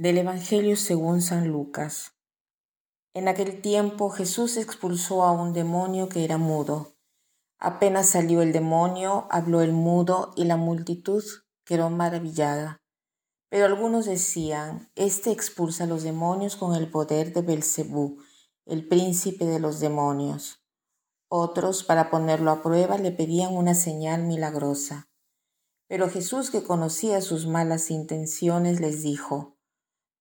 Del Evangelio según San Lucas. En aquel tiempo Jesús expulsó a un demonio que era mudo. Apenas salió el demonio, habló el mudo y la multitud quedó maravillada. Pero algunos decían, Este expulsa a los demonios con el poder de Belcebú, el príncipe de los demonios. Otros, para ponerlo a prueba, le pedían una señal milagrosa. Pero Jesús, que conocía sus malas intenciones, les dijo,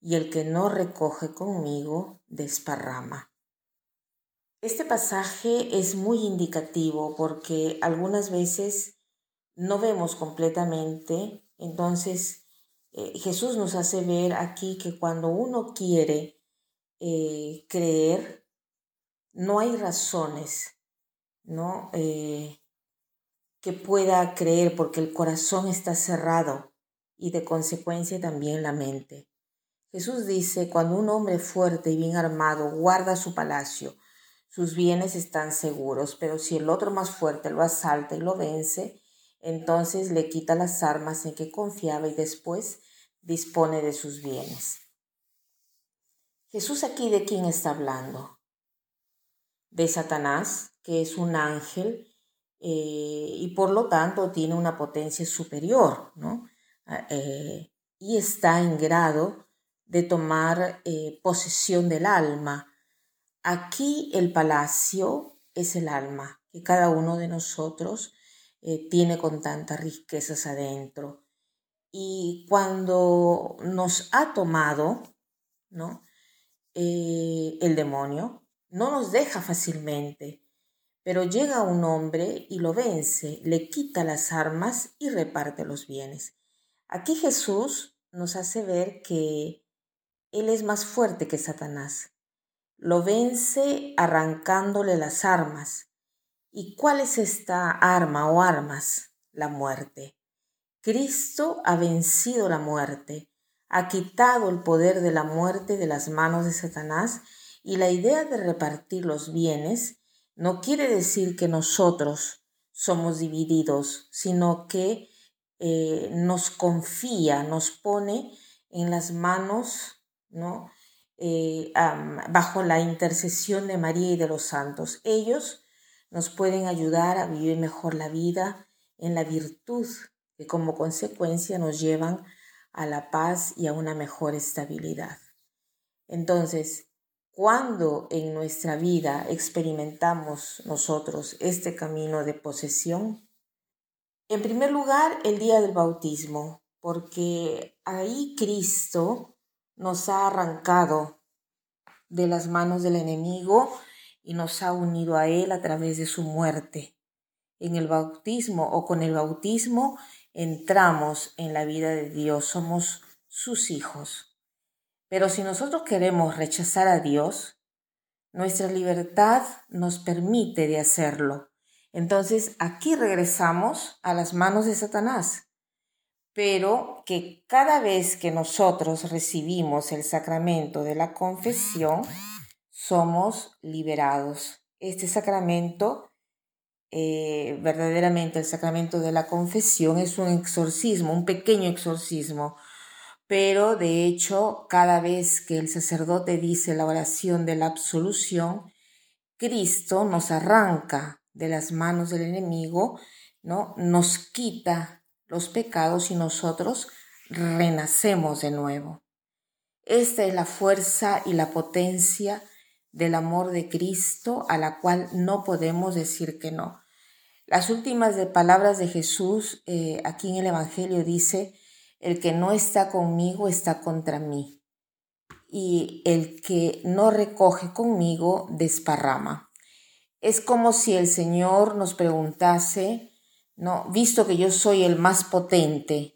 y el que no recoge conmigo desparrama. Este pasaje es muy indicativo porque algunas veces no vemos completamente, entonces eh, Jesús nos hace ver aquí que cuando uno quiere eh, creer, no hay razones, ¿no? Eh, que pueda creer porque el corazón está cerrado y de consecuencia también la mente. Jesús dice, cuando un hombre fuerte y bien armado guarda su palacio, sus bienes están seguros, pero si el otro más fuerte lo asalta y lo vence, entonces le quita las armas en que confiaba y después dispone de sus bienes. Jesús aquí de quién está hablando? De Satanás, que es un ángel eh, y por lo tanto tiene una potencia superior, ¿no? Ah, eh, y está en grado de tomar eh, posesión del alma. Aquí el palacio es el alma que cada uno de nosotros eh, tiene con tantas riquezas adentro. Y cuando nos ha tomado ¿no? Eh, el demonio, no nos deja fácilmente, pero llega un hombre y lo vence, le quita las armas y reparte los bienes. Aquí Jesús nos hace ver que él es más fuerte que Satanás. Lo vence arrancándole las armas. ¿Y cuál es esta arma o armas? La muerte. Cristo ha vencido la muerte, ha quitado el poder de la muerte de las manos de Satanás y la idea de repartir los bienes no quiere decir que nosotros somos divididos, sino que eh, nos confía, nos pone en las manos ¿no? Eh, bajo la intercesión de María y de los santos. Ellos nos pueden ayudar a vivir mejor la vida en la virtud que como consecuencia nos llevan a la paz y a una mejor estabilidad. Entonces, cuando en nuestra vida experimentamos nosotros este camino de posesión, en primer lugar, el día del bautismo, porque ahí Cristo nos ha arrancado de las manos del enemigo y nos ha unido a Él a través de su muerte. En el bautismo o con el bautismo entramos en la vida de Dios, somos sus hijos. Pero si nosotros queremos rechazar a Dios, nuestra libertad nos permite de hacerlo. Entonces aquí regresamos a las manos de Satanás pero que cada vez que nosotros recibimos el sacramento de la confesión, somos liberados. Este sacramento, eh, verdaderamente el sacramento de la confesión, es un exorcismo, un pequeño exorcismo, pero de hecho cada vez que el sacerdote dice la oración de la absolución, Cristo nos arranca de las manos del enemigo, ¿no? Nos quita los pecados y nosotros renacemos de nuevo. Esta es la fuerza y la potencia del amor de Cristo a la cual no podemos decir que no. Las últimas palabras de Jesús eh, aquí en el Evangelio dice, el que no está conmigo está contra mí y el que no recoge conmigo desparrama. Es como si el Señor nos preguntase, no, visto que yo soy el más potente,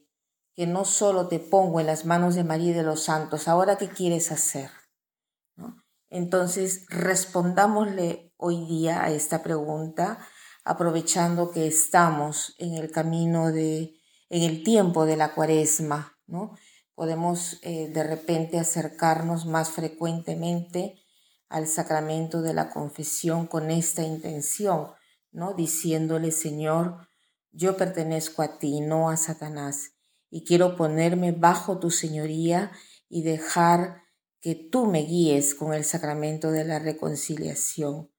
que no solo te pongo en las manos de María y de los santos, ahora qué quieres hacer? Entonces, respondámosle hoy día a esta pregunta, aprovechando que estamos en el camino de, en el tiempo de la cuaresma, ¿no? Podemos eh, de repente acercarnos más frecuentemente al sacramento de la confesión con esta intención, ¿no? Diciéndole, Señor, yo pertenezco a ti, no a Satanás y quiero ponerme bajo tu señoría y dejar que tú me guíes con el sacramento de la reconciliación.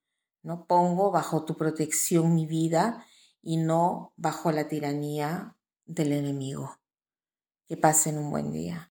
No pongo bajo tu protección mi vida y no bajo la tiranía del enemigo. Que pasen un buen día.